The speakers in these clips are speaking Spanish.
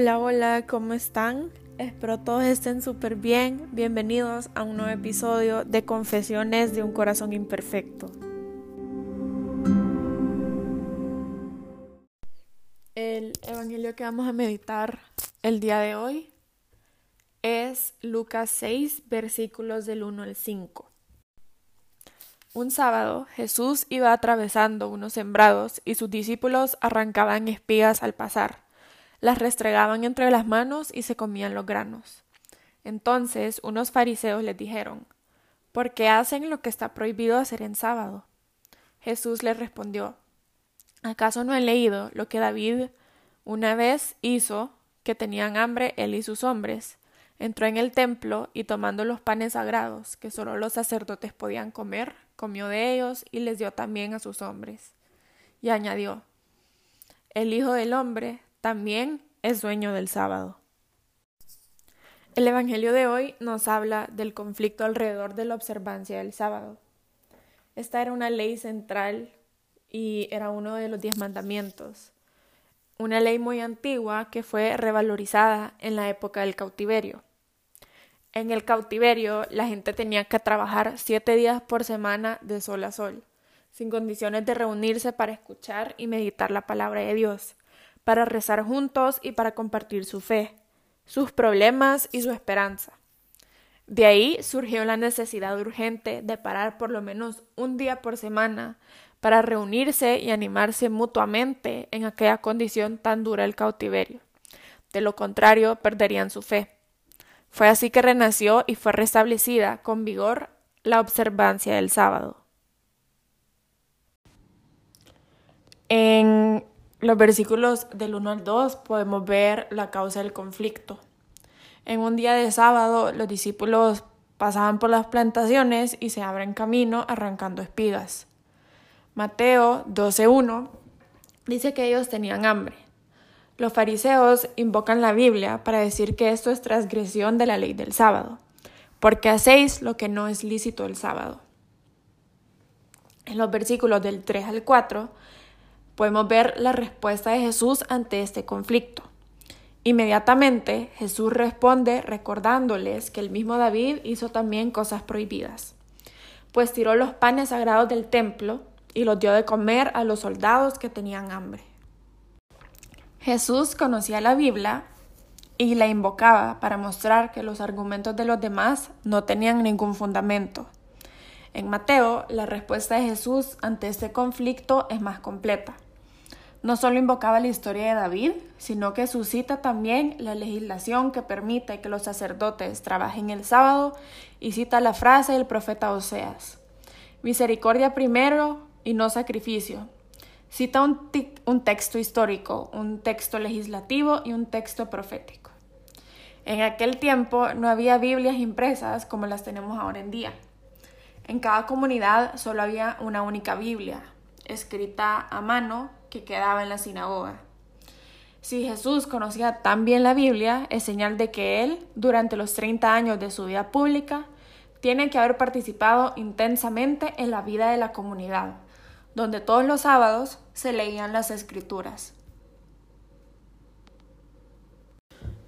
Hola, hola, ¿cómo están? Espero todos estén súper bien. Bienvenidos a un nuevo episodio de Confesiones de un Corazón Imperfecto. El Evangelio que vamos a meditar el día de hoy es Lucas 6, versículos del 1 al 5. Un sábado Jesús iba atravesando unos sembrados y sus discípulos arrancaban espigas al pasar las restregaban entre las manos y se comían los granos. Entonces unos fariseos les dijeron ¿Por qué hacen lo que está prohibido hacer en sábado? Jesús les respondió ¿Acaso no he leído lo que David una vez hizo que tenían hambre él y sus hombres? Entró en el templo y tomando los panes sagrados que solo los sacerdotes podían comer, comió de ellos y les dio también a sus hombres. Y añadió El Hijo del hombre también es dueño del sábado. El Evangelio de hoy nos habla del conflicto alrededor de la observancia del sábado. Esta era una ley central y era uno de los diez mandamientos, una ley muy antigua que fue revalorizada en la época del cautiverio. En el cautiverio la gente tenía que trabajar siete días por semana de sol a sol, sin condiciones de reunirse para escuchar y meditar la palabra de Dios para rezar juntos y para compartir su fe, sus problemas y su esperanza. De ahí surgió la necesidad urgente de parar por lo menos un día por semana para reunirse y animarse mutuamente en aquella condición tan dura del cautiverio. De lo contrario, perderían su fe. Fue así que renació y fue restablecida con vigor la observancia del sábado. En los versículos del 1 al 2 podemos ver la causa del conflicto. En un día de sábado los discípulos pasaban por las plantaciones y se abren camino arrancando espigas. Mateo 12.1 dice que ellos tenían hambre. Los fariseos invocan la Biblia para decir que esto es transgresión de la ley del sábado, porque hacéis lo que no es lícito el sábado. En los versículos del 3 al 4 podemos ver la respuesta de Jesús ante este conflicto. Inmediatamente Jesús responde recordándoles que el mismo David hizo también cosas prohibidas, pues tiró los panes sagrados del templo y los dio de comer a los soldados que tenían hambre. Jesús conocía la Biblia y la invocaba para mostrar que los argumentos de los demás no tenían ningún fundamento. En Mateo, la respuesta de Jesús ante este conflicto es más completa. No solo invocaba la historia de David, sino que suscita también la legislación que permite que los sacerdotes trabajen el sábado y cita la frase del profeta Oseas. Misericordia primero y no sacrificio. Cita un, un texto histórico, un texto legislativo y un texto profético. En aquel tiempo no había Biblias impresas como las tenemos ahora en día. En cada comunidad solo había una única Biblia, escrita a mano que quedaba en la sinagoga. Si Jesús conocía tan bien la Biblia, es señal de que él, durante los 30 años de su vida pública, tiene que haber participado intensamente en la vida de la comunidad, donde todos los sábados se leían las escrituras.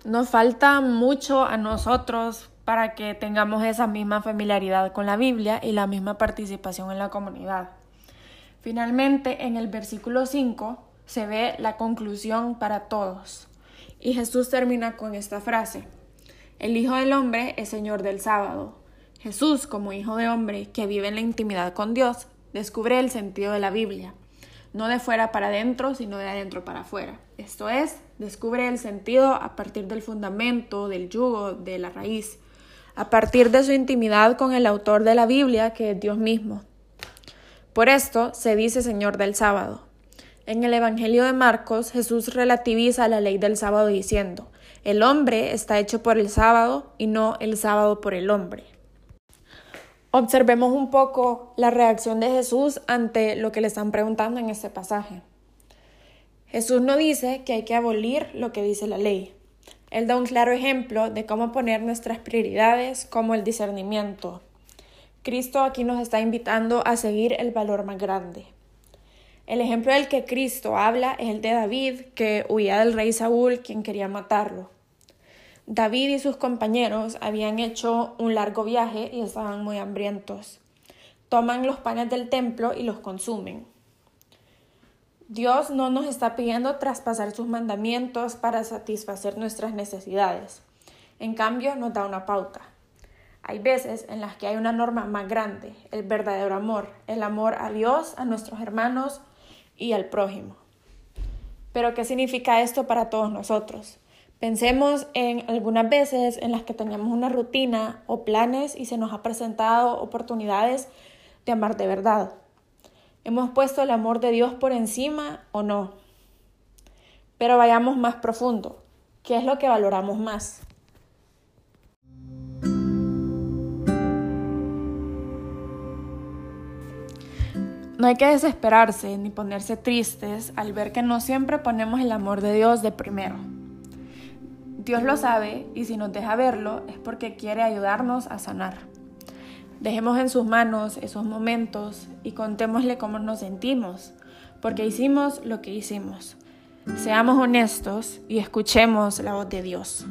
Nos falta mucho a nosotros para que tengamos esa misma familiaridad con la Biblia y la misma participación en la comunidad. Finalmente, en el versículo 5 se ve la conclusión para todos. Y Jesús termina con esta frase. El Hijo del Hombre es Señor del sábado. Jesús, como Hijo de Hombre que vive en la intimidad con Dios, descubre el sentido de la Biblia. No de fuera para adentro, sino de adentro para afuera. Esto es, descubre el sentido a partir del fundamento, del yugo, de la raíz, a partir de su intimidad con el autor de la Biblia, que es Dios mismo. Por esto se dice Señor del sábado. En el Evangelio de Marcos, Jesús relativiza la ley del sábado diciendo, el hombre está hecho por el sábado y no el sábado por el hombre. Observemos un poco la reacción de Jesús ante lo que le están preguntando en este pasaje. Jesús no dice que hay que abolir lo que dice la ley. Él da un claro ejemplo de cómo poner nuestras prioridades como el discernimiento, Cristo aquí nos está invitando a seguir el valor más grande. El ejemplo del que Cristo habla es el de David, que huía del rey Saúl, quien quería matarlo. David y sus compañeros habían hecho un largo viaje y estaban muy hambrientos. Toman los panes del templo y los consumen. Dios no nos está pidiendo traspasar sus mandamientos para satisfacer nuestras necesidades. En cambio, nos da una pauta. Hay veces en las que hay una norma más grande, el verdadero amor, el amor a Dios, a nuestros hermanos y al prójimo. Pero ¿qué significa esto para todos nosotros? Pensemos en algunas veces en las que teníamos una rutina o planes y se nos ha presentado oportunidades de amar de verdad. ¿Hemos puesto el amor de Dios por encima o no? Pero vayamos más profundo. ¿Qué es lo que valoramos más? No hay que desesperarse ni ponerse tristes al ver que no siempre ponemos el amor de Dios de primero. Dios lo sabe y si nos deja verlo es porque quiere ayudarnos a sanar. Dejemos en sus manos esos momentos y contémosle cómo nos sentimos, porque hicimos lo que hicimos. Seamos honestos y escuchemos la voz de Dios.